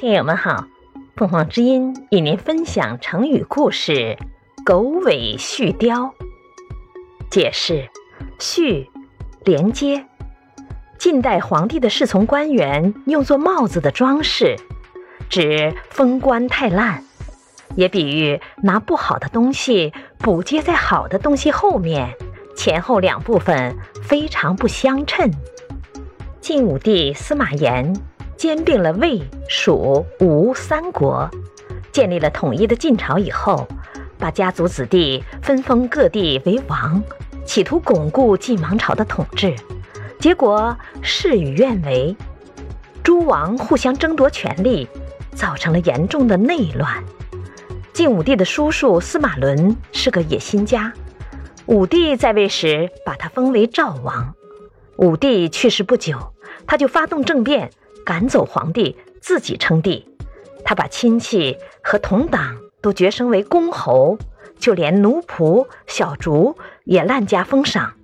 听友们好，凤凰之音与您分享成语故事“狗尾续貂”。解释：续，连接。晋代皇帝的侍从官员用作帽子的装饰，指封官太烂，也比喻拿不好的东西补接在好的东西后面，前后两部分非常不相称。晋武帝司马炎兼并了魏、蜀、吴三国，建立了统一的晋朝以后，把家族子弟分封各地为王，企图巩固晋王朝的统治。结果事与愿违，诸王互相争夺权力，造成了严重的内乱。晋武帝的叔叔司马伦是个野心家，武帝在位时把他封为赵王。武帝去世不久。他就发动政变，赶走皇帝，自己称帝。他把亲戚和同党都擢升为公侯，就连奴仆、小卒也滥加封赏。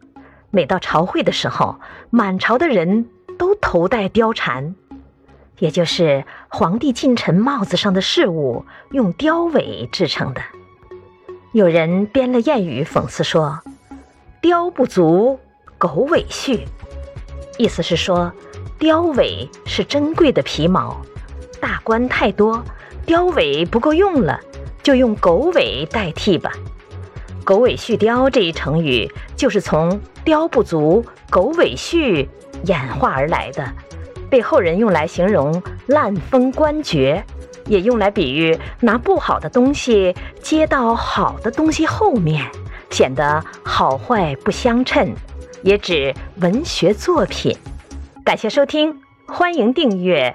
每到朝会的时候，满朝的人都头戴貂蝉，也就是皇帝近臣帽子上的饰物用貂尾制成的。有人编了谚语讽刺说：“貂不足，狗尾续。”意思是说。貂尾是珍贵的皮毛，大官太多，貂尾不够用了，就用狗尾代替吧。狗尾续貂这一成语就是从貂不足，狗尾续演化而来的，被后人用来形容滥封官爵，也用来比喻拿不好的东西接到好的东西后面，显得好坏不相称，也指文学作品。感谢收听，欢迎订阅。